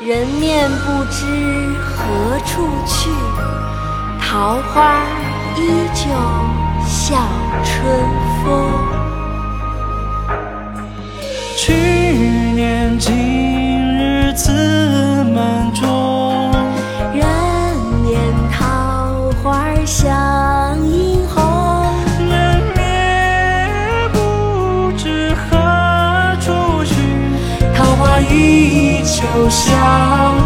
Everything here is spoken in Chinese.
人面不知何处去，桃花依旧笑春风。去年今日此就像，